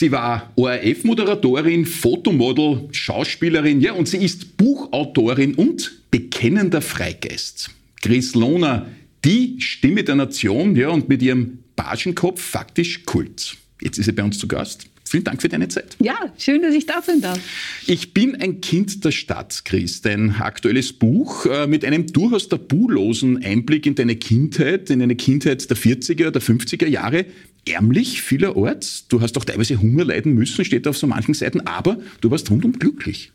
Sie war ORF-Moderatorin, Fotomodel, Schauspielerin, ja, und sie ist Buchautorin und bekennender Freigeist. Chris Lohner, die Stimme der Nation, ja, und mit ihrem Pagenkopf faktisch Kult. Jetzt ist sie bei uns zu Gast. Vielen Dank für deine Zeit. Ja, schön, dass ich da sein darf. Ich bin ein Kind der Stadt, Chris. Dein aktuelles Buch äh, mit einem durchaus tabulosen Einblick in deine Kindheit, in eine Kindheit der 40er, der 50er Jahre. Ärmlich vielerorts. Du hast auch teilweise Hunger leiden müssen, steht auf so manchen Seiten, aber du warst rundum glücklich.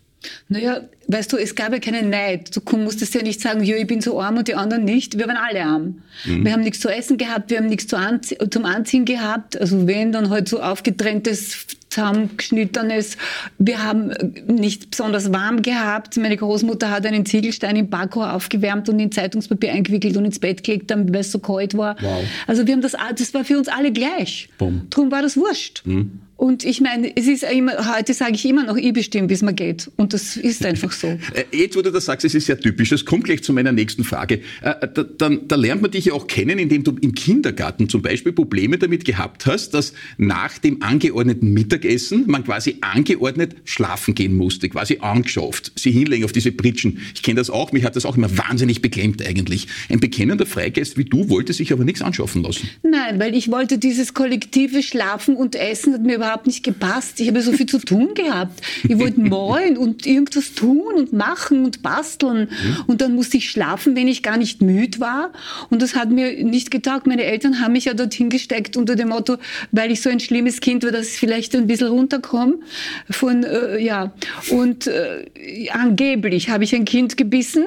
Naja, weißt du, es gab ja keinen Neid. Du musstest ja nicht sagen, ja, ich bin so arm und die anderen nicht. Wir waren alle arm. Mhm. Wir haben nichts zu essen gehabt, wir haben nichts zum Anziehen gehabt. Also wenn, dann halt so aufgetrenntes zusammengeschnittenes. Wir haben nicht besonders warm gehabt. Meine Großmutter hat einen Ziegelstein im Backrohr aufgewärmt und in Zeitungspapier eingewickelt und ins Bett gelegt, weil es so kalt war. Wow. Also wir haben das, das war für uns alle gleich. Boom. Darum war das wurscht. Mhm. Und ich meine, es ist immer, heute sage ich immer noch, ich bestimme, wie es mir geht. Und das ist einfach so. Äh, jetzt, wo du das sagst, es ist sehr typisch. Das kommt gleich zu meiner nächsten Frage. Äh, da, dann, da lernt man dich ja auch kennen, indem du im Kindergarten zum Beispiel Probleme damit gehabt hast, dass nach dem angeordneten Mittagessen man quasi angeordnet schlafen gehen musste, quasi angeschafft, sie hinlegen auf diese Pritschen. Ich kenne das auch, mich hat das auch immer wahnsinnig beklemmt eigentlich. Ein bekennender Freigeist wie du wollte sich aber nichts anschaffen lassen. Nein, weil ich wollte dieses kollektive Schlafen und Essen hat mir überhaupt nicht gepasst. Ich habe so viel zu tun gehabt. Ich wollte malen und irgendwas tun und machen und basteln. Mhm. Und dann musste ich schlafen, wenn ich gar nicht müde war. Und das hat mir nicht getaugt. Meine Eltern haben mich ja dorthin gesteckt unter dem Motto, weil ich so ein schlimmes Kind war, dass ich vielleicht ein bisschen runterkomme. Von, äh, ja. Und äh, angeblich habe ich ein Kind gebissen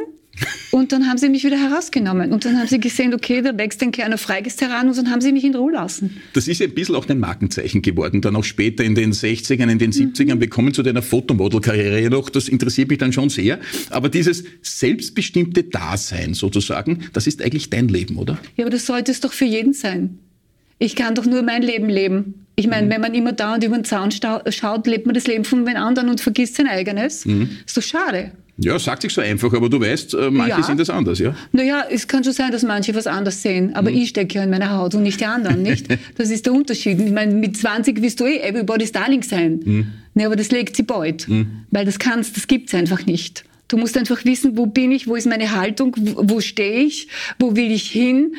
und dann haben sie mich wieder herausgenommen. Und dann haben sie gesehen, okay, da wächst ein kleiner Freigeist heran. Und dann haben sie mich in Ruhe lassen. Das ist ja ein bisschen auch dein Markenzeichen geworden. Dann auch später in den 60ern, in den 70ern. Mhm. Wir kommen zu deiner Fotomodel-Karriere ja noch. Das interessiert mich dann schon sehr. Aber dieses selbstbestimmte Dasein sozusagen, das ist eigentlich dein Leben, oder? Ja, aber das sollte es doch für jeden sein. Ich kann doch nur mein Leben leben. Ich meine, mhm. wenn man immer da und über den Zaun schaut, lebt man das Leben von den anderen und vergisst sein eigenes. Mhm. Ist doch schade. Ja, sagt sich so einfach, aber du weißt, äh, manche ja. sehen das anders, ja? Naja, es kann schon sein, dass manche was anders sehen, aber mhm. ich stecke ja in meiner Haut und nicht die anderen, nicht? Das ist der Unterschied. Ich meine, mit 20 wirst du eh everybody's darling sein. Mhm. Nee, aber das legt sie bald, mhm. weil das kannst, das gibt's einfach nicht. Du musst einfach wissen, wo bin ich, wo ist meine Haltung, wo, wo stehe ich, wo will ich hin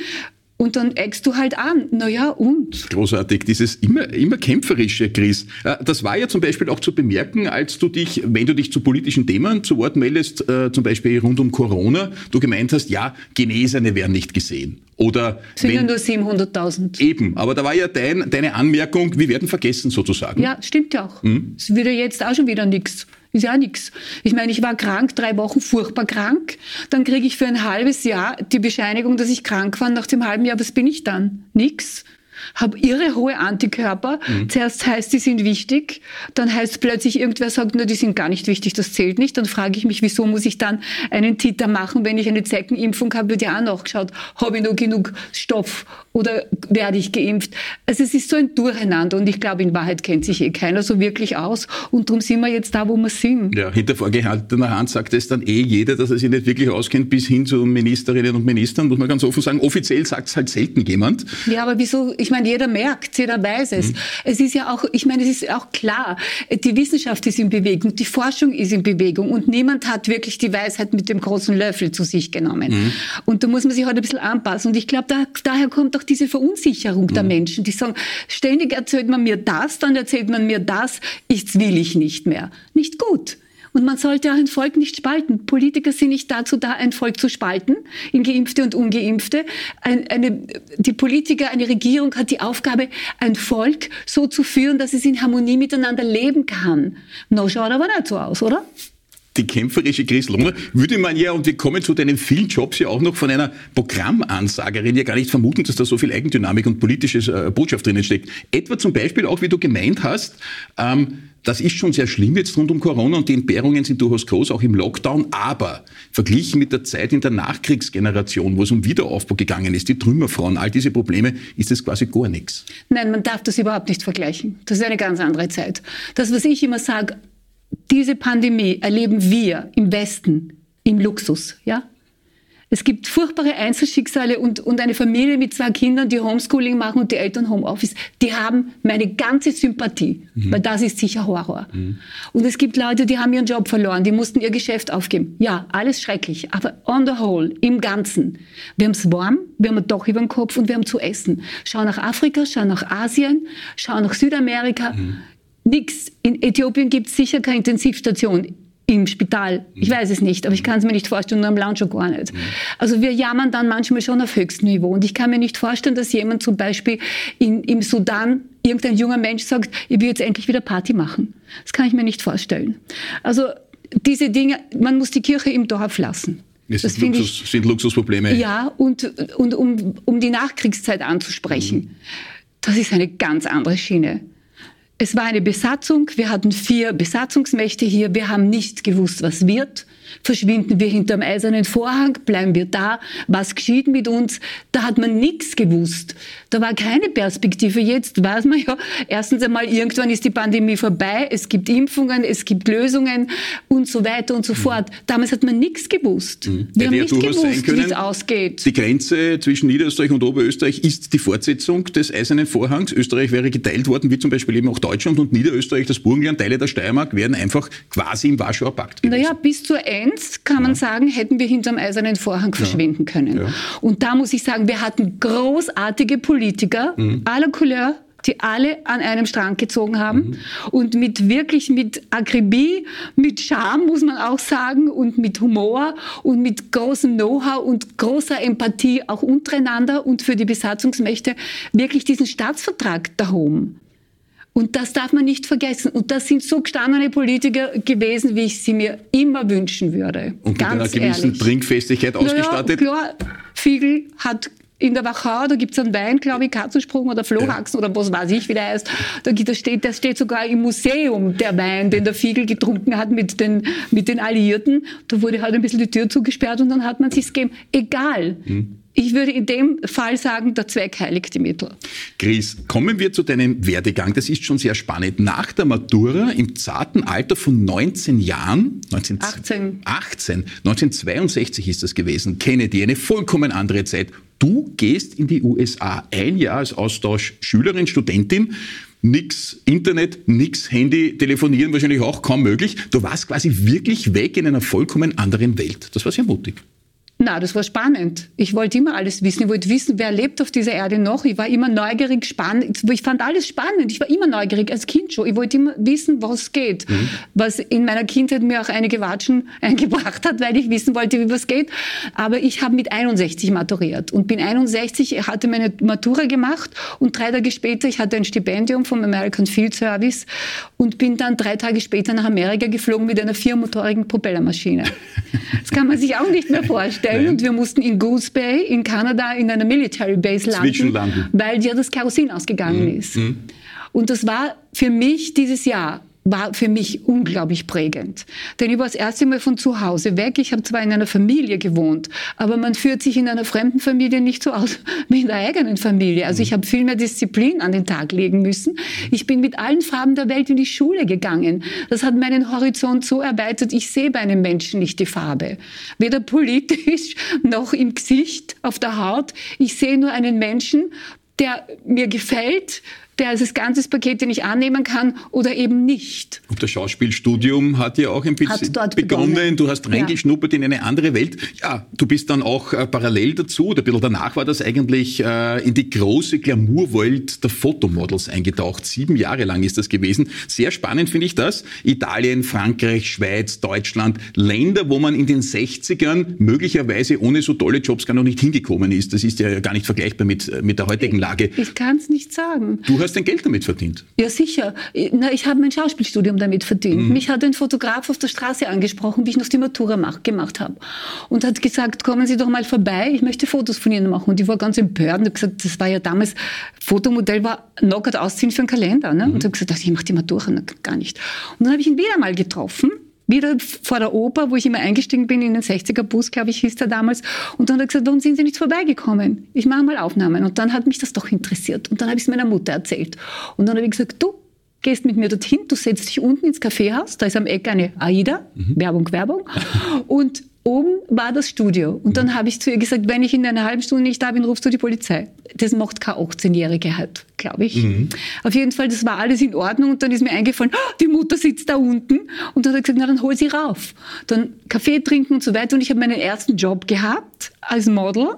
und dann eckst du halt an. Naja, und? Großartig, dieses immer, immer kämpferische, Chris. Äh, das war ja zum Beispiel auch zu bemerken, als du dich, wenn du dich zu politischen Themen zu Wort meldest, äh, zum Beispiel rund um Corona, du gemeint hast, ja, Genesene werden nicht gesehen. Oder sind ja nur 700.000. Eben, aber da war ja dein, deine Anmerkung, wir werden vergessen sozusagen. Ja, stimmt ja auch. Hm? Es wird ja jetzt auch schon wieder nichts. Ist ja nichts. Ich meine, ich war krank, drei Wochen furchtbar krank. Dann kriege ich für ein halbes Jahr die Bescheinigung, dass ich krank war. Nach dem halben Jahr, was bin ich dann? Nix habe irre hohe Antikörper. Mhm. Zuerst heißt, die sind wichtig, dann heißt plötzlich irgendwer sagt, nur die sind gar nicht wichtig, das zählt nicht. Dann frage ich mich, wieso muss ich dann einen Titer machen, wenn ich eine Zeckenimpfung habe, wird ja auch nachgeschaut, habe ich noch genug Stoff oder werde ich geimpft. Also es ist so ein Durcheinander und ich glaube, in Wahrheit kennt sich eh keiner so wirklich aus und darum sind wir jetzt da, wo wir sind. Ja, hinter vorgehaltener Hand sagt es dann eh jeder, dass er sich nicht wirklich auskennt, bis hin zu Ministerinnen und Ministern, muss man ganz offen sagen. Offiziell sagt es halt selten jemand. Ja, aber wieso? Ich meine, jeder merkt, jeder weiß es. Mhm. Es ist ja auch, ich meine, es ist auch klar, die Wissenschaft ist in Bewegung, die Forschung ist in Bewegung und niemand hat wirklich die Weisheit mit dem großen Löffel zu sich genommen. Mhm. Und da muss man sich heute halt ein bisschen anpassen. Und ich glaube, da, daher kommt auch diese Verunsicherung mhm. der Menschen, die sagen, ständig erzählt man mir das, dann erzählt man mir das, ich will ich nicht mehr. Nicht gut. Und man sollte auch ein Volk nicht spalten. Politiker sind nicht dazu da, ein Volk zu spalten in Geimpfte und Ungeimpfte. Ein, eine, die Politiker, eine Regierung hat die Aufgabe, ein Volk so zu führen, dass es in Harmonie miteinander leben kann. No, schaut aber nicht so aus, oder? Die kämpferische Chris Lohner, würde man ja, und wir kommen zu deinen vielen Jobs ja auch noch von einer Programmansagerin ja gar nicht vermuten, dass da so viel Eigendynamik und politische äh, Botschaft drinnen steckt. Etwa zum Beispiel auch, wie du gemeint hast, ähm, das ist schon sehr schlimm jetzt rund um Corona und die Entbehrungen sind durchaus groß, auch im Lockdown. Aber verglichen mit der Zeit in der Nachkriegsgeneration, wo es um Wiederaufbau gegangen ist, die Trümmerfrauen, all diese Probleme, ist es quasi gar nichts. Nein, man darf das überhaupt nicht vergleichen. Das ist eine ganz andere Zeit. Das, was ich immer sage, diese Pandemie erleben wir im Westen im Luxus, ja? Es gibt furchtbare Einzelschicksale und, und eine Familie mit zwei Kindern, die Homeschooling machen und die Eltern Homeoffice. Die haben meine ganze Sympathie, mhm. weil das ist sicher Horror. Mhm. Und es gibt Leute, die haben ihren Job verloren, die mussten ihr Geschäft aufgeben. Ja, alles schrecklich. Aber on the whole, im Ganzen, wir haben es warm, wir haben ein Dach über dem Kopf und wir haben zu essen. Schau nach Afrika, schau nach Asien, schau nach Südamerika. Mhm. Nix. In Äthiopien gibt es sicher keine Intensivstation im Spital. Ich weiß es nicht, aber ich kann es mir nicht vorstellen, nur am Land schon gar nicht. Also wir jammern dann manchmal schon auf höchstem Niveau. Und ich kann mir nicht vorstellen, dass jemand zum Beispiel in, im Sudan, irgendein junger Mensch sagt, ich will jetzt endlich wieder Party machen. Das kann ich mir nicht vorstellen. Also diese Dinge, man muss die Kirche im Dorf lassen. Das, das sind, Luxus, ich, sind Luxusprobleme. Ja, und, und um, um die Nachkriegszeit anzusprechen, mhm. das ist eine ganz andere Schiene. Es war eine Besatzung. Wir hatten vier Besatzungsmächte hier. Wir haben nicht gewusst, was wird. Verschwinden wir hinterm eisernen Vorhang? Bleiben wir da? Was geschieht mit uns? Da hat man nichts gewusst. Da war keine Perspektive. Jetzt weiß man ja, erstens einmal, irgendwann ist die Pandemie vorbei. Es gibt Impfungen, es gibt Lösungen und so weiter und so mhm. fort. Damals hat man nichts gewusst. Mhm. Wir haben nicht gewusst, wie es ausgeht. Die Grenze zwischen Niederösterreich und Oberösterreich ist die Fortsetzung des eisernen Vorhangs. Österreich wäre geteilt worden, wie zum Beispiel eben auch Deutschland und Niederösterreich, das Burgenland, Teile der Steiermark wären einfach quasi im Warschauer Pakt gewesen. Naja, bis zur Grenzt, kann man sagen, hätten wir hinterm eisernen Vorhang verschwinden können. Ja. Und da muss ich sagen, wir hatten großartige Politiker mhm. aller Couleur, die alle an einem Strang gezogen haben mhm. und mit wirklich mit Akribie, mit Charme muss man auch sagen und mit Humor und mit großem Know-how und großer Empathie auch untereinander und für die Besatzungsmächte wirklich diesen Staatsvertrag da oben. Und das darf man nicht vergessen. Und das sind so gestandene Politiker gewesen, wie ich sie mir immer wünschen würde. Und mit einer gewissen ehrlich. Trinkfestigkeit ausgestattet? Ja, klar. Fiegel hat in der Wachau, da gibt es einen Wein, glaube ich, Katzensprung oder Flohhaxen ja. oder was weiß ich, wie der heißt. Da, da, steht, das steht sogar im Museum der Wein, den der Fiegel getrunken hat mit den, mit den Alliierten. Da wurde halt ein bisschen die Tür zugesperrt und dann hat man sich's gegeben. Egal. Hm. Ich würde in dem Fall sagen, der Zweck heiligt die Mittel. Chris, kommen wir zu deinem Werdegang. Das ist schon sehr spannend. Nach der Matura im zarten Alter von 19 Jahren, 19, 18. 18, 1962 ist das gewesen, Kennedy, eine vollkommen andere Zeit. Du gehst in die USA, ein Jahr als Austauschschülerin, Studentin nix Internet, nix Handy, telefonieren wahrscheinlich auch kaum möglich. Du warst quasi wirklich weg in einer vollkommen anderen Welt. Das war sehr mutig. Na, das war spannend. Ich wollte immer alles wissen. Ich wollte wissen, wer lebt auf dieser Erde noch. Ich war immer neugierig, spannend. Ich fand alles spannend. Ich war immer neugierig als Kind schon. Ich wollte immer wissen, was geht. Mhm. Was in meiner Kindheit mir auch einige Watschen eingebracht hat, weil ich wissen wollte, wie was geht. Aber ich habe mit 61 maturiert und bin 61, hatte meine Matura gemacht und drei Tage später, ich hatte ein Stipendium vom American Field Service und bin dann drei Tage später nach Amerika geflogen mit einer viermotorigen Propellermaschine. Das kann man sich auch nicht mehr vorstellen stellen und wir mussten in Goose Bay in Kanada in einer Military Base landen, weil dir das Kerosin ausgegangen mhm. ist. Mhm. Und das war für mich dieses Jahr war für mich unglaublich prägend. Denn ich war das erste Mal von zu Hause weg. Ich habe zwar in einer Familie gewohnt, aber man führt sich in einer fremden Familie nicht so aus wie in der eigenen Familie. Also ich habe viel mehr Disziplin an den Tag legen müssen. Ich bin mit allen Farben der Welt in die Schule gegangen. Das hat meinen Horizont so erweitert, ich sehe bei einem Menschen nicht die Farbe. Weder politisch noch im Gesicht, auf der Haut. Ich sehe nur einen Menschen, der mir gefällt, der das ganze Paket, den ich annehmen kann oder eben nicht. Und das Schauspielstudium hat ja auch ein bisschen begonnen. begonnen. Du hast reingeschnuppert ja. in eine andere Welt. Ja, du bist dann auch äh, parallel dazu, oder ein bisschen danach war das eigentlich äh, in die große Glamourwelt der Fotomodels eingetaucht. Sieben Jahre lang ist das gewesen. Sehr spannend finde ich das. Italien, Frankreich, Schweiz, Deutschland, Länder, wo man in den 60ern möglicherweise ohne so tolle Jobs gar noch nicht hingekommen ist. Das ist ja gar nicht vergleichbar mit, äh, mit der heutigen Lage. Ich, ich kann es nicht sagen. Du hast hast dein Geld damit verdient. Ja, sicher. Na, ich habe mein Schauspielstudium damit verdient. Mhm. Mich hat ein Fotograf auf der Straße angesprochen, wie ich noch die Matura mach, gemacht habe. Und hat gesagt, kommen Sie doch mal vorbei, ich möchte Fotos von Ihnen machen. Und ich war ganz empört und habe gesagt, das war ja damals, Fotomodell war knockert ausziehen für einen Kalender. Ne? Mhm. Und habe gesagt, ich mache die Matura na, gar nicht. Und dann habe ich ihn wieder mal getroffen wieder vor der Oper, wo ich immer eingestiegen bin in den 60er-Bus, glaube ich, hieß der damals. Und dann hat er gesagt, warum sind Sie nicht vorbeigekommen? Ich mache mal Aufnahmen. Und dann hat mich das doch interessiert. Und dann habe ich es meiner Mutter erzählt. Und dann habe ich gesagt, du, gehst mit mir dorthin, du setzt dich unten ins Kaffeehaus, da ist am Eck eine AIDA, mhm. Werbung, Werbung. Und Oben war das Studio. Und dann habe ich zu ihr gesagt, wenn ich in einer halben Stunde nicht da bin, rufst du die Polizei. Das macht keine 18-Jährige halt, glaube ich. Mhm. Auf jeden Fall, das war alles in Ordnung. Und dann ist mir eingefallen, oh, die Mutter sitzt da unten. Und dann hat er gesagt, na dann hol sie rauf. Dann Kaffee trinken und so weiter. Und ich habe meinen ersten Job gehabt als Model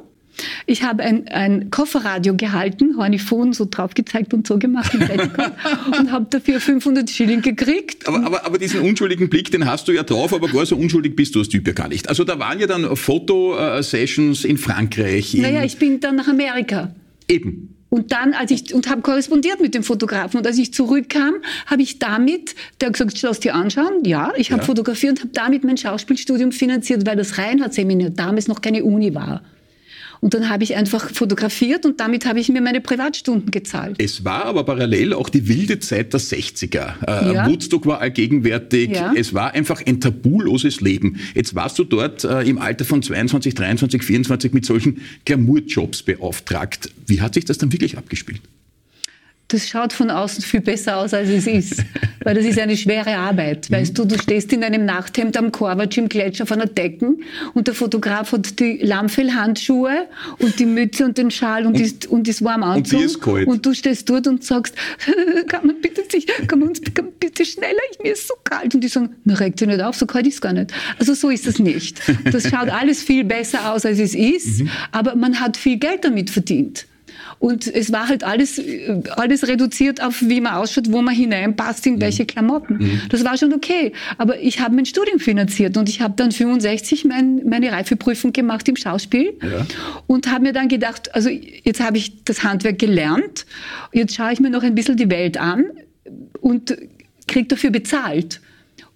ich habe ein, ein Kofferradio gehalten, Hornifon so drauf gezeigt und so gemacht und habe dafür 500 Schilling gekriegt. Aber, aber, aber diesen unschuldigen Blick, den hast du ja drauf, aber gar so unschuldig bist du als Typ ja gar nicht. Also da waren ja dann Fotosessions in Frankreich. In naja, ich bin dann nach Amerika. Eben. Und dann, als ich, und habe korrespondiert mit dem Fotografen. Und als ich zurückkam, habe ich damit, der hat gesagt, lass dir anschauen. Ja, ich habe ja. fotografiert und habe damit mein Schauspielstudium finanziert, weil das Reinhardt-Seminar damals noch keine Uni war. Und dann habe ich einfach fotografiert und damit habe ich mir meine Privatstunden gezahlt. Es war aber parallel auch die wilde Zeit der 60er. Äh, ja. Woodstock war allgegenwärtig. Ja. Es war einfach ein tabuloses Leben. Jetzt warst du dort äh, im Alter von 22, 23, 24 mit solchen Glamour-Jobs beauftragt. Wie hat sich das dann wirklich abgespielt? Das schaut von außen viel besser aus, als es ist. Weil das ist eine schwere Arbeit. Weißt du, du stehst in einem Nachthemd am Korvatsch im Gletscher von der Decken und der Fotograf hat die Lammfellhandschuhe und die Mütze und den Schal und, und, ist, und ist warm Anzug. Und, ist kalt. und du stehst dort und sagst, kann man bitte sich, kann man uns kann bitte schneller, ich, mir ist so kalt. Und die sagen, na regt sich nicht auf, so kalt ist es gar nicht. Also so ist das nicht. Das schaut alles viel besser aus, als es ist, mhm. aber man hat viel Geld damit verdient. Und es war halt alles, alles reduziert auf, wie man ausschaut, wo man hineinpasst, in mhm. welche Klamotten. Mhm. Das war schon okay. Aber ich habe mein Studium finanziert und ich habe dann 65 mein, meine Reifeprüfung gemacht im Schauspiel ja. und habe mir dann gedacht, also jetzt habe ich das Handwerk gelernt, jetzt schaue ich mir noch ein bisschen die Welt an und kriege dafür bezahlt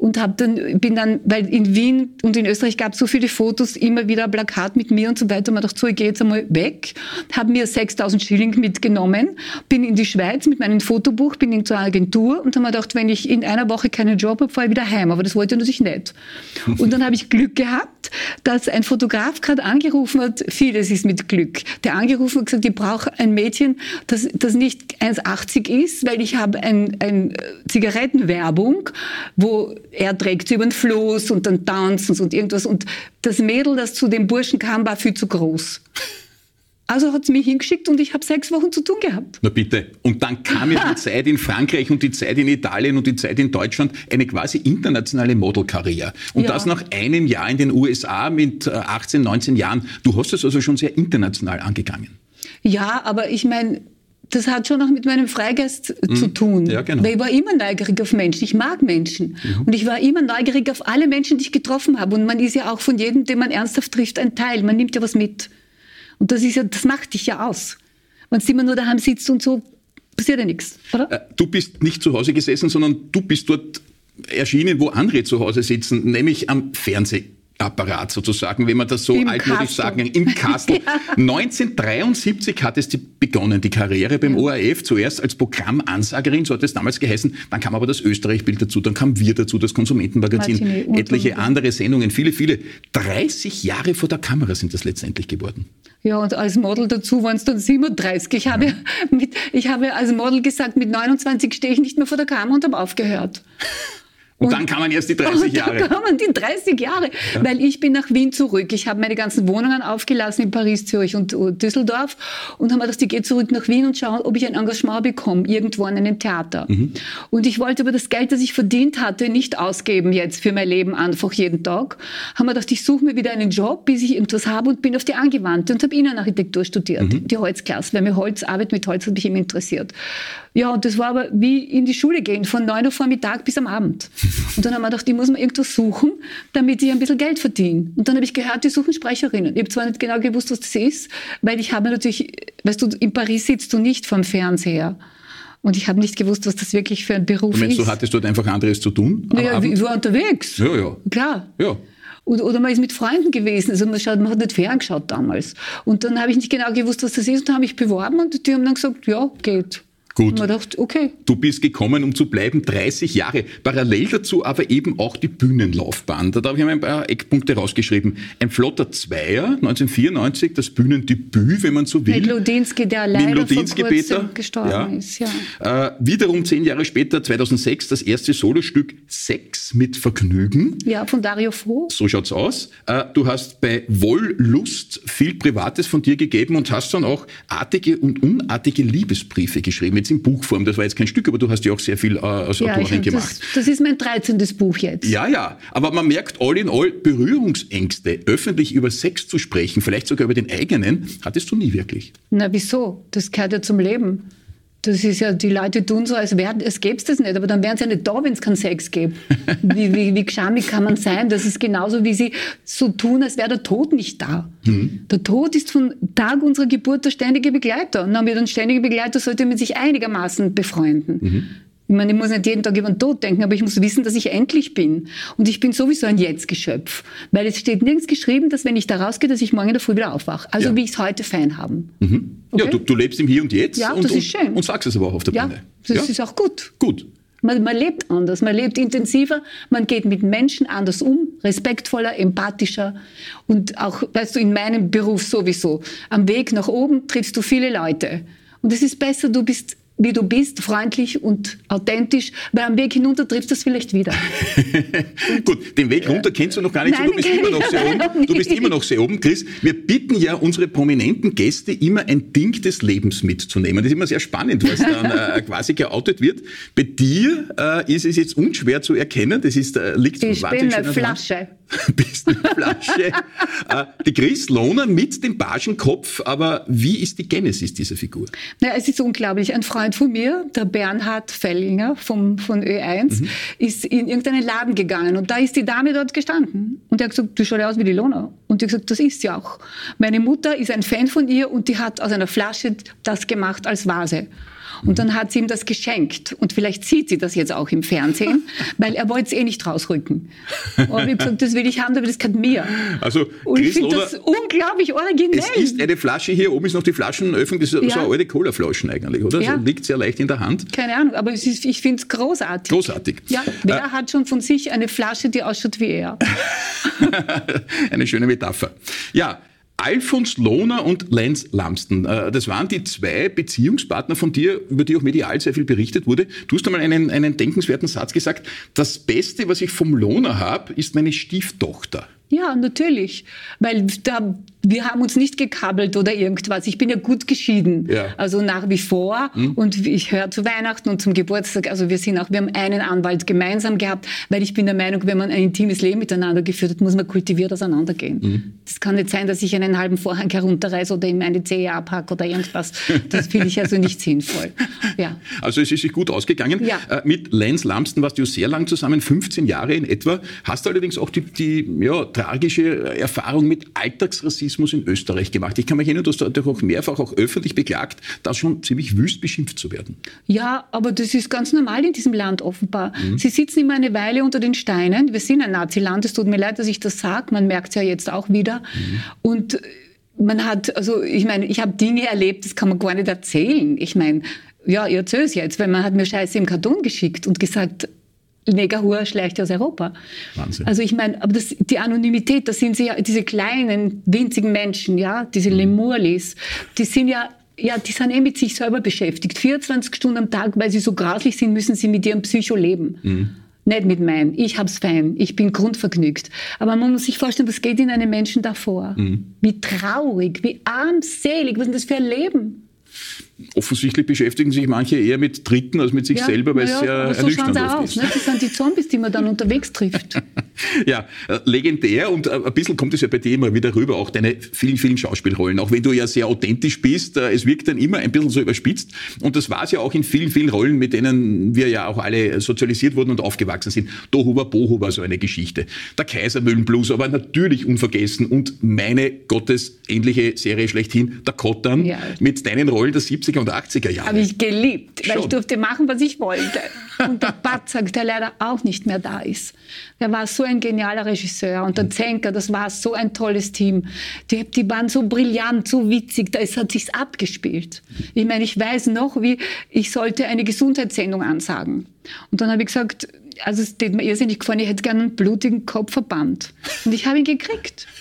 und hab dann bin dann weil in Wien und in Österreich gab es so viele Fotos immer wieder ein Plakat mit mir und so weiter. Und man dachte so ich gehe jetzt einmal weg. Habe mir 6000 Schilling mitgenommen. Bin in die Schweiz mit meinem Fotobuch bin in zur Agentur und habe mir gedacht wenn ich in einer Woche keinen Job habe fahre ich wieder heim. Aber das wollte ich natürlich nicht. Und dann habe ich Glück gehabt dass ein Fotograf gerade angerufen hat. Vieles ist mit Glück. Der angerufen hat gesagt ich brauche ein Mädchen das das nicht 1,80 ist weil ich habe ein, ein Zigarettenwerbung wo er trägt sie über den Floß und dann tanzen sie und irgendwas. Und das Mädel, das zu dem Burschen kam, war viel zu groß. Also hat es mich hingeschickt und ich habe sechs Wochen zu tun gehabt. Na bitte. Und dann kam ja die Zeit in Frankreich und die Zeit in Italien und die Zeit in Deutschland, eine quasi internationale Modelkarriere. Und ja. das nach einem Jahr in den USA mit 18, äh, 19 Jahren. Du hast es also schon sehr international angegangen. Ja, aber ich meine, das hat schon auch mit meinem Freigeist mhm. zu tun. Ja, genau. Weil ich war immer neugierig auf Menschen. Ich mag Menschen. Mhm. Und ich war immer neugierig auf alle Menschen, die ich getroffen habe. Und man ist ja auch von jedem, den man ernsthaft trifft, ein Teil. Man nimmt ja was mit. Und das ist ja, das macht dich ja aus. Wenn du immer nur daheim sitzt und so, passiert ja nichts, oder? Äh, du bist nicht zu Hause gesessen, sondern du bist dort erschienen, wo andere zu Hause sitzen, nämlich am Fernsehen. Apparat sozusagen, wenn man das so Im altmodisch sagen kann, im Kastel. ja. 1973 hat es die begonnen, die Karriere beim ja. ORF, zuerst als Programmansagerin, so hat es damals geheißen, dann kam aber das Österreich-Bild dazu, dann kam Wir dazu, das Konsumentenmagazin, etliche andere Sendungen, viele, viele. 30 Jahre vor der Kamera sind das letztendlich geworden. Ja, und als Model dazu waren es dann 37. Ich habe, mit, ich habe als Model gesagt, mit 29 stehe ich nicht mehr vor der Kamera und habe aufgehört. Und, und, dann kamen erst die 30 Jahre. Dann kamen die 30 Jahre, ja. weil ich bin nach Wien zurück. Ich habe meine ganzen Wohnungen aufgelassen in Paris, Zürich und Düsseldorf und habe mir gedacht, ich gehe zurück nach Wien und schaue, ob ich ein Engagement bekomme, irgendwo an einem Theater. Mhm. Und ich wollte aber das Geld, das ich verdient hatte, nicht ausgeben jetzt für mein Leben einfach jeden Tag. Haben wir gedacht, ich suche mir wieder einen Job, bis ich irgendwas habe und bin auf die Angewandte und habe Innenarchitektur studiert, mhm. die Holzklasse, weil mir Holzarbeit mit Holz hat mich immer interessiert. Ja, und das war aber wie in die Schule gehen, von 9 Uhr Vormittag bis am Abend. Und dann haben wir gedacht, ich muss mir irgendwas suchen, damit ich ein bisschen Geld verdiene. Und dann habe ich gehört, die suchen Sprecherinnen. Ich habe zwar nicht genau gewusst, was das ist, weil ich habe natürlich, weißt du, in Paris sitzt du nicht vom Fernseher. Und ich habe nicht gewusst, was das wirklich für ein Beruf du meinst, ist. Du hattest dort einfach anderes zu tun? Naja, ich war unterwegs. Ja, ja. Klar. Ja. Oder, oder man ist mit Freunden gewesen. Also man, schaut, man hat nicht ferngeschaut damals. Und dann habe ich nicht genau gewusst, was das ist. Und dann habe ich beworben und die haben dann gesagt, ja, geht Gut. Man dachte, okay. Du bist gekommen, um zu bleiben, 30 Jahre. Parallel dazu aber eben auch die Bühnenlaufbahn. Da habe ich mir ein paar Eckpunkte rausgeschrieben. Ein flotter Zweier, 1994, das Bühnendebüt, wenn man so will. Mit Lodinski, der leider Mit Lodinski vor kurzem gestorben Ja. ist. Ja. Äh, wiederum zehn Jahre später, 2006, das erste Solostück Sex mit Vergnügen. ja, von Dario Froh. So schaut's aus. Äh, Du hast bei Wollust viel Privates von dir gegeben und hast dann auch artige und unartige Liebesbriefe geschrieben. Jetzt in Buchform. Das war jetzt kein Stück, aber du hast ja auch sehr viel äh, als Ja, Autorin das, gemacht. das ist mein 13. Buch jetzt. Ja, ja. Aber man merkt all in all Berührungsängste, öffentlich über Sex zu sprechen, vielleicht sogar über den eigenen, hattest du nie wirklich. Na, wieso? Das gehört ja zum Leben. Das ist ja, die Leute tun so, als wäre es gäbe es das nicht, aber dann wären sie ja nicht da, wenn es keinen Sex gibt. wie, wie, wie geschamig kann man sein? Das ist genauso, wie sie so tun, als wäre der Tod nicht da. Der Tod ist von Tag unserer Geburt der ständige Begleiter. Na, mit einem ständigen Begleiter sollte man sich einigermaßen befreunden. Ich meine, ich muss nicht jeden Tag über den Tod denken, aber ich muss wissen, dass ich endlich bin. Und ich bin sowieso ein Jetzt-Geschöpf. Weil es steht nirgends geschrieben, dass wenn ich da rausgehe, dass ich morgen in der Früh wieder aufwache. Also Ja. wie ich es heute fein haben. Ja, Okay? du, du lebst im Hier und Jetzt Ja, und, das ist schön. und sagst es aber auch auf der Ja, Bühne. das ist auch gut. Gut. Man, man lebt anders, man lebt intensiver, man geht mit Menschen anders um, respektvoller, empathischer und auch, weißt du, in meinem Beruf sowieso. Am Weg nach oben triffst du viele Leute. Und es ist besser, du bist, wie du bist, freundlich und authentisch, weil am Weg hinunter triffst du es vielleicht wieder. Gut, den Weg runter kennst du noch gar nicht, Nein, so, du bist immer noch sehr oben. noch Du bist immer noch sehr oben, Chris. Wir bitten ja unsere prominenten Gäste immer ein Ding des Lebens mitzunehmen. Das ist immer sehr spannend, was dann äh, quasi geoutet wird. Bei dir äh, ist es jetzt unschwer zu erkennen. Das ist, äh, liegt Ich bin eine der Hand. Flasche. bist eine Flasche. äh, die Chris Lohner mit dem Pagenkopf, aber wie ist die Genesis dieser Figur? Ja, es ist unglaublich. Ein Freund von mir, der Bernhard Fellinger vom, von Ö1, Mhm. ist in irgendeinen Laden gegangen und da ist die Dame dort gestanden. Und er hat gesagt, du schaust ja aus wie die Lona. Und ich gesagt, das ist sie auch. Meine Mutter ist ein Fan von ihr und die hat aus einer Flasche das gemacht als Vase. Und dann hat sie ihm das geschenkt. Und vielleicht sieht sie das jetzt auch im Fernsehen, weil er wollte es eh nicht rausrücken. Und ich habe gesagt, das will ich haben, aber das gehört mir. Also, Und ich finde das unglaublich originell. es ist eine Flasche hier, oben ist noch die Flaschenöffnung, das ist so Ja. eine alte Colaflaschen eigentlich, oder? Ja. Also liegt sehr leicht in der Hand. Keine Ahnung, aber ist, ich finde es großartig. Großartig. Ja, wer hat schon von sich eine Flasche, die ausschaut wie er? Eine schöne Metapher. Ja, Alfons Lohner und Lenz Lamsten, äh, das waren die zwei Beziehungspartner von dir, über die auch medial sehr viel berichtet wurde. Du hast einmal einen, einen denkenswerten Satz gesagt, das Beste, was ich vom Lohner habe, ist meine Stieftochter. Ja, natürlich. Weil da, wir haben uns nicht gekabelt oder irgendwas. Ich bin ja gut geschieden. Ja. Also nach wie vor. Und ich höre zu Weihnachten und zum Geburtstag. Also wir sind auch, wir haben einen Anwalt gemeinsam gehabt, weil ich bin der Meinung, wenn man ein intimes Leben miteinander geführt hat, muss man kultiviert auseinandergehen. Das kann nicht sein, dass ich einen halben Vorhang herunterreiße oder ihm eine Zehe abhacke oder irgendwas. Das finde ich also nicht sinnvoll. Ja. Also es ist sich gut ausgegangen. Ja. Äh, mit Lenz Lamsten warst du sehr lang zusammen, 15 Jahre in etwa. Hast allerdings auch die, die ja, tragische Erfahrung mit Alltagsrassismus in Österreich gemacht. Ich kann mich erinnern, du hast dadurch auch mehrfach auch öffentlich beklagt, da schon ziemlich wüst beschimpft zu werden. Ja, aber das ist ganz normal in diesem Land offenbar. Sie sitzen immer eine Weile unter den Steinen. Wir sind ein Naziland. Es tut mir leid, dass ich das sage. Man merkt es ja jetzt auch wieder. Und man hat, also ich meine, ich habe Dinge erlebt, das kann man gar nicht erzählen. Ich meine, ja, erzähle es jetzt, weil man hat mir Scheiße im Karton geschickt und gesagt, Negerhur schleicht aus Europa. Wahnsinn. Also ich meine, aber das, die Anonymität, das sind sie ja, diese kleinen, winzigen Menschen, ja, diese Lemurlis, die sind ja, ja, die sind eh mit sich selber beschäftigt. 24 Stunden am Tag, weil sie so grauslich sind, müssen sie mit ihrem Psycho leben. Nicht mit meinem. Ich hab's fein. Ich bin grundvergnügt. Aber man muss sich vorstellen, was geht in einem Menschen davor? Wie traurig, wie armselig, was ist denn das für ein Leben? Offensichtlich beschäftigen sich manche eher mit Dritten als mit sich selber, weil es na sehr aber so ernüchternd oft aus. ist. Ne? Das sind die Zombies, die man dann unterwegs trifft. Ja, äh, legendär und äh, ein bisschen kommt es ja bei dir immer wieder rüber, auch deine vielen, vielen Schauspielrollen. Auch wenn du ja sehr authentisch bist, äh, es wirkt dann immer ein bisschen so überspitzt. Und das war es ja auch in vielen, vielen Rollen, mit denen wir ja auch alle sozialisiert wurden und aufgewachsen sind. Dohuber, Bohuber, so eine Geschichte. Der Kaisermühlenblues, aber natürlich unvergessen. Und meine gottesähnliche Serie schlechthin, der Kottern, Ja. mit deinen Rollen der 70er und 80er Jahre. Habe ich geliebt, weil Schon. ich durfte machen, was ich wollte. Und der Batzak, der leider auch nicht mehr da ist. Der war so ein genialer Regisseur. Und der Zenker, das war so ein tolles Team. Die, die waren so brillant, so witzig. Da hat sich's abgespielt. Ich meine, ich weiß noch, wie ich sollte eine Gesundheitssendung ansagen. Und dann habe ich gesagt, also es steht mir irrsinnig gefallen, ich hätte gerne einen blutigen Kopfverband. Und ich habe ihn gekriegt.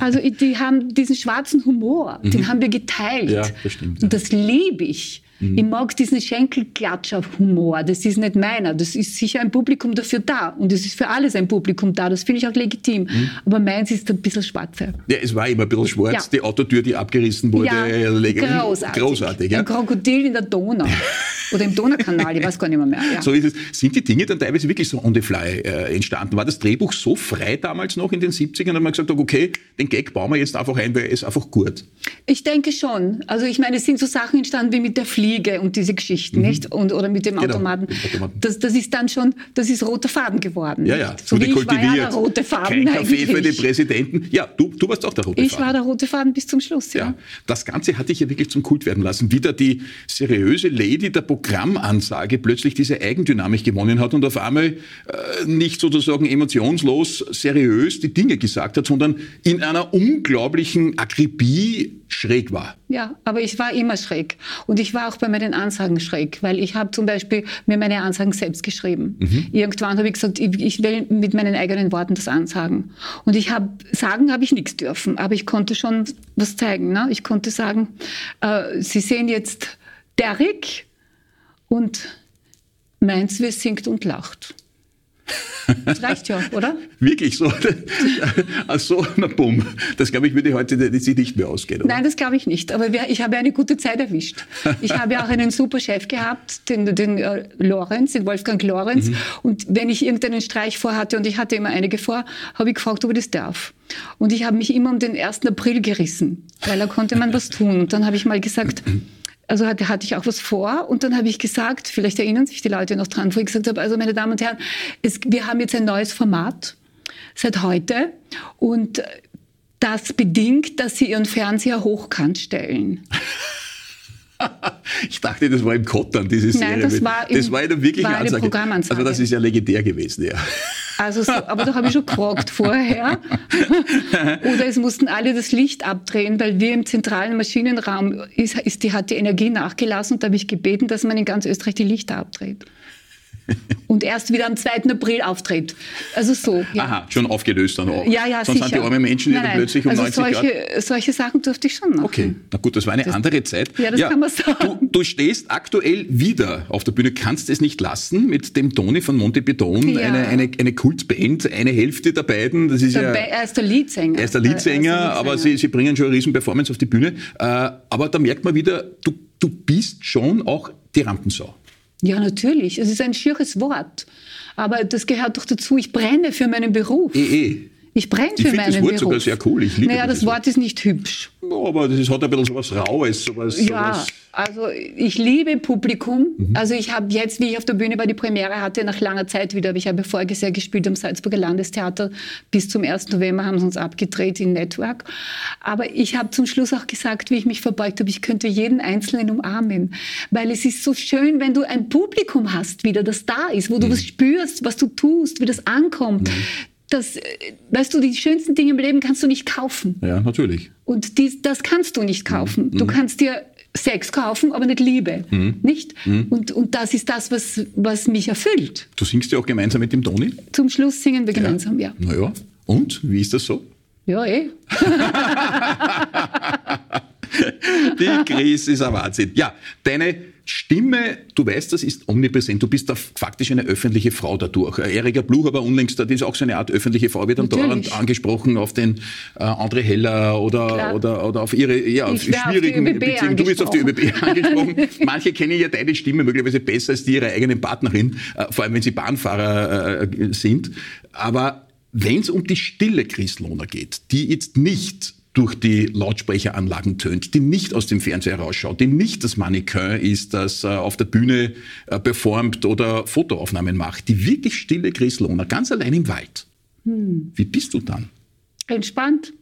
Also die haben diesen schwarzen Humor, mhm. den haben wir geteilt. Ja, das stimmt. Ja. Und das liebe ich. Mhm. Ich mag diesen Schenkelklatscher-Humor. Das ist nicht meiner. Das ist sicher ein Publikum dafür da. Und es ist für alles ein Publikum da. Das finde ich auch legitim. Mhm. Aber meins ist ein bisschen schwarzer. Ja, es war immer ein bisschen schwarz. Ja. Die Autotür, die abgerissen wurde. Ja, großartig. großartig ja. Ein Krokodil in der Donau. Oder im Donaukanal, ich weiß gar nicht mehr. mehr. So ist es. Sind die Dinge dann teilweise wirklich so on the fly äh, entstanden? War das Drehbuch so frei damals noch in den 70ern, dass man gesagt hat, okay, den Gag bauen wir jetzt einfach ein, weil er ist einfach gut? Ich denke schon. Also ich meine, es sind so Sachen entstanden wie mit der Fliege und diese Geschichten, mhm. nicht? Und, oder mit dem genau, Automaten. Automaten. Das, das ist dann schon, das ist roter Faden geworden. Ja, ja. So wie ich war ja der rote Faden Kein Kaffee für den Präsidenten. Ja, du, du warst auch der rote ich Faden. Ich war der rote Faden bis zum Schluss, ja. ja. Das Ganze hatte ich ja wirklich zum Kult werden lassen. Wieder die seriöse Lady der Programmansage plötzlich diese Eigendynamik gewonnen hat und auf einmal äh, nicht sozusagen emotionslos seriös die Dinge gesagt hat, sondern in einer unglaublichen Akribie schräg war. Ja, aber ich war immer schräg. Und ich war auch bei meinen Ansagen schräg, weil ich habe zum Beispiel mir meine Ansagen selbst geschrieben. Mhm. Irgendwann habe ich gesagt, ich, ich, will mit meinen eigenen Worten das ansagen. Und ich habe, sagen habe ich nichts dürfen, aber ich konnte schon was zeigen. Ne? Ich konnte sagen, äh, Sie sehen jetzt Derrick und meins, wer singt und lacht. Das reicht ja, oder? Wirklich so? Also, na bumm. Das glaube ich, würde heute nicht mehr ausgehen. Oder? Nein, das glaube ich nicht. Aber ich habe eine gute Zeit erwischt. Ich habe ja auch einen super Chef gehabt, den, den äh, Lorenz, den Wolfgang Lorenz. Mhm. Und wenn ich irgendeinen Streich vorhatte, und ich hatte immer einige vor, habe ich gefragt, ob ich das darf. Und ich habe mich immer um den 1. April gerissen, weil da konnte man was tun. Und dann habe ich mal gesagt, also hatte, hatte ich auch was vor und dann habe ich gesagt, vielleicht erinnern sich die Leute noch dran, wo ich gesagt habe, also meine Damen und Herren, es, wir haben jetzt ein neues Format seit heute und das bedingt, dass Sie Ihren Fernseher hochkant stellen. ich dachte, das war im Kottern, diese Serie. Nein, das war, im, das war eine wirkliche war eine Ansage. Programmansage. Also das ist ja legendär gewesen, ja. Also so, aber da habe ich schon gefragt vorher. Oder es mussten alle das Licht abdrehen, weil wir im zentralen Maschinenraum ist, ist die, hat die Energie nachgelassen und da habe ich gebeten, dass man in ganz Österreich die Lichter abdreht und erst wieder am 2. April auftritt. Also so. Ja. Aha, schon aufgelöst dann auch. Ja, ja, Sonst sicher. sind die armen Menschen, die nein, nein. plötzlich um also 90 solche, Grad... solche Sachen durfte ich schon machen. Okay, na gut, das war eine das, andere Zeit. Ja, das ja, kann man sagen. Du, du, stehst aktuell wieder auf der Bühne, kannst es nicht lassen mit dem Toni von Monte Beton, ja. eine, eine, eine Kultband, eine Hälfte der beiden. Das ist der ja, er ist der Leadsänger. Er ist der Leadsänger, aber sie, sie bringen schon eine riesen Performance auf die Bühne. Äh, aber da merkt man wieder, du, du bist schon auch die Rampensau. Ja, natürlich. Es ist ein schieres Wort. Aber das gehört doch dazu. Ich brenne für meinen Beruf. Eh, eh. Ich brenne für ich meinen das Wort Beruf. sogar sehr cool. Ich liebe naja, das, das Wort ist nicht hübsch. aber das hat ein bisschen so was Raues. Sowas, ja, sowas. also ich liebe Publikum. Mhm. Also ich habe jetzt, wie ich auf der Bühne bei die Premiere hatte, nach langer Zeit wieder, aber ich habe voriges Jahr gespielt am Salzburger Landestheater. Bis zum 1. November haben sie uns abgedreht in Network. Aber ich habe zum Schluss auch gesagt, wie ich mich verbeugt habe, ich könnte jeden Einzelnen umarmen. Weil es ist so schön, wenn du ein Publikum hast wieder, das da ist, wo mhm. du was spürst, was du tust, wie das ankommt. Mhm das, äh, weißt du, die schönsten Dinge im Leben kannst du nicht kaufen. Ja, natürlich. Und dies, das kannst du nicht kaufen. Mhm. Du kannst dir Sex kaufen, aber nicht Liebe. Mhm. Nicht? Mhm. Und, und das ist das, was, was mich erfüllt. Du singst ja auch gemeinsam mit dem Toni? Zum Schluss singen wir gemeinsam, ja. ja. Naja, und? Wie ist das so? Ja, eh. Die Krise ist ein Wahnsinn. Ja, deine Stimme, du weißt, das ist omnipräsent. Du bist da faktisch eine öffentliche Frau dadurch. Erika Bluch, aber unlängst, das ist auch so eine Art öffentliche Frau, wird dann dauernd angesprochen auf den äh, André Heller oder, oder, oder auf ihre ja, auf schwierigen Beziehungen. Du bist auf die ÖBB angesprochen. Manche kennen ja deine Stimme möglicherweise besser als die ihrer eigenen Partnerin, äh, vor allem wenn sie Bahnfahrer äh, sind. Aber wenn es um die stille Chrislohner geht, die jetzt nicht durch die Lautsprecheranlagen tönt, die nicht aus dem Fernseher rausschaut, die nicht das Mannequin ist, das äh, auf der Bühne äh, performt oder Fotoaufnahmen macht, die wirklich stille Chris Lohner, ganz allein im Wald. Hm. Wie bist du dann? Entspannt.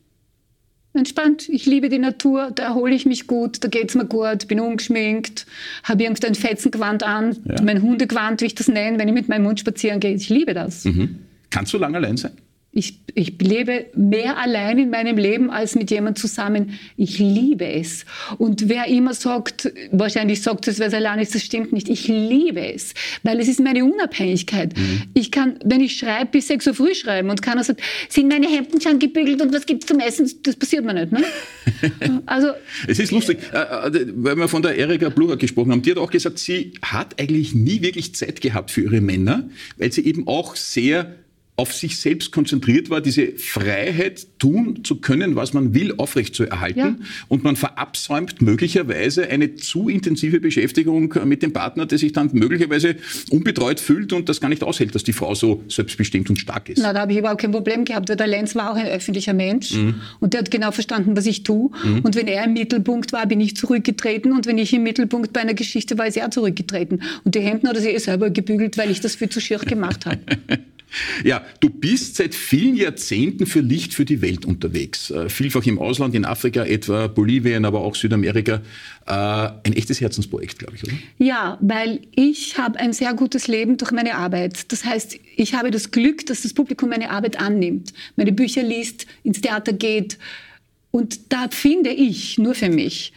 Entspannt. Ich liebe die Natur, da erhole ich mich gut, da geht's mir gut, bin ungeschminkt, habe irgendein Fetzengewand an, ja. mein Hundegewand, wie ich das nenne, wenn ich mit meinem Hund spazieren gehe. Ich liebe das. Mhm. Kannst du lange allein sein? Ich, ich lebe mehr allein in meinem Leben als mit jemand zusammen. Ich liebe es. Und wer immer sagt, wahrscheinlich sagt es, wer es allein ist, das stimmt nicht. Ich liebe es, weil es ist meine Unabhängigkeit. Mhm. Ich kann, wenn ich schreibe, bis 6 Uhr früh schreiben und keiner sagt, sind meine Hemden schon gebügelt und was gibt's zum Essen? Das passiert mir nicht. Ne? also, es ist lustig, äh, äh, weil wir von der Erika Blucher gesprochen haben. Die hat auch gesagt, sie hat eigentlich nie wirklich Zeit gehabt für ihre Männer, weil sie eben auch sehr auf sich selbst konzentriert war, diese Freiheit tun zu können, was man will, aufrechtzuerhalten. Ja. Und man verabsäumt möglicherweise eine zu intensive Beschäftigung mit dem Partner, der sich dann möglicherweise unbetreut fühlt und das gar nicht aushält, dass die Frau so selbstbestimmt und stark ist. Na, da habe ich überhaupt kein Problem gehabt, weil der Lenz war auch ein öffentlicher Mensch mhm. und der hat genau verstanden, was ich tue. Mhm. Und wenn er im Mittelpunkt war, bin ich zurückgetreten und wenn ich im Mittelpunkt bei einer Geschichte war, ist er zurückgetreten. Und die Hemden hat er sich eh selber gebügelt, weil ich das viel zu schier gemacht habe. Ja, du bist seit vielen Jahrzehnten für Licht für die Welt unterwegs. Äh, vielfach im Ausland, in Afrika etwa, Bolivien, aber auch Südamerika. Äh, ein echtes Herzensprojekt, glaube ich, oder? Ja, weil ich habe ein sehr gutes Leben durch meine Arbeit. Das heißt, ich habe das Glück, dass das Publikum meine Arbeit annimmt, meine Bücher liest, ins Theater geht. Und da finde ich, nur für mich,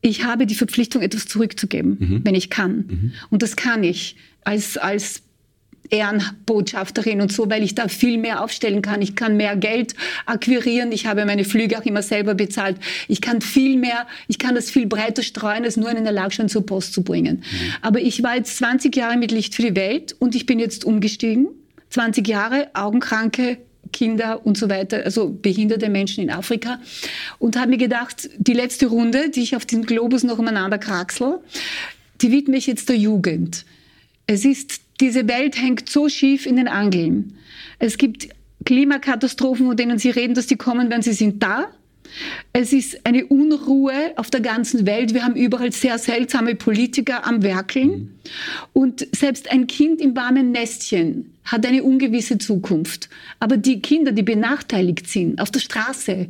ich habe die Verpflichtung, etwas zurückzugeben, mhm. wenn ich kann. Mhm. Und das kann ich als, als Ehrenbotschafterin und so, weil ich da viel mehr aufstellen kann. Ich kann mehr Geld akquirieren. Ich habe meine Flüge auch immer selber bezahlt. Ich kann viel mehr, ich kann das viel breiter streuen, als nur einen Erlagschein zur Post zu bringen. Mhm. Aber ich war jetzt 20 Jahre mit Licht für die Welt und ich bin jetzt umgestiegen. 20 Jahre, Augenkranke, Kinder und so weiter, also behinderte Menschen in Afrika. Und habe mir gedacht, die letzte Runde, die ich auf dem Globus noch umeinander kraxel, die widme ich jetzt der Jugend. Es ist diese Welt hängt so schief in den Angeln. Es gibt Klimakatastrophen, von denen Sie reden, dass die kommen, wenn sie sind da. Es ist eine Unruhe auf der ganzen Welt. Wir haben überall sehr seltsame Politiker am Werkeln. Mhm. Und selbst ein Kind im warmen Nestchen hat eine ungewisse Zukunft. Aber die Kinder, die benachteiligt sind, auf der Straße,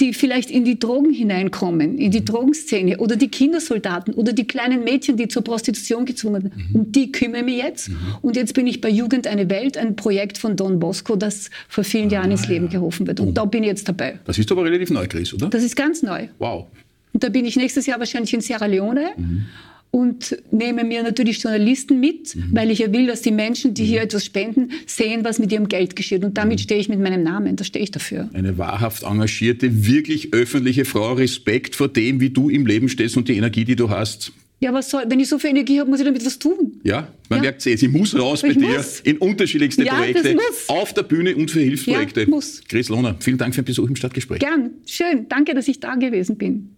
die vielleicht in die Drogen hineinkommen, in die mhm. Drogenszene oder die Kindersoldaten oder die kleinen Mädchen, die zur Prostitution gezwungen werden. Mhm. Um die kümmere ich mich jetzt. Mhm. Und jetzt bin ich bei Jugend eine Welt, ein Projekt von Don Bosco, das vor vielen ah, Jahren ins Leben gerufen wird. Und oh. da bin ich jetzt dabei. Das ist aber relativ neu, Chris, oder? Das ist ganz neu. Wow. Und da bin ich nächstes Jahr wahrscheinlich in Sierra Leone. Mhm und nehme mir natürlich Journalisten mit, mhm. weil ich ja will, dass die Menschen, die mhm. hier etwas spenden, sehen, was mit ihrem Geld geschieht. Und damit mhm. stehe ich mit meinem Namen, da stehe ich dafür. Eine wahrhaft engagierte, wirklich öffentliche Frau, Respekt vor dem, wie du im Leben stehst und die Energie, die du hast. Ja, was soll, wenn ich so viel Energie habe, muss ich damit was tun. Ja, man ja. merkt es eh, sie muss raus bei dir in unterschiedlichste ja, Projekte, auf der Bühne und für Hilfsprojekte. Ja, muss. Chris Lohner, vielen Dank für den Besuch im Stadtgespräch. Gern, schön, danke, dass ich da gewesen bin.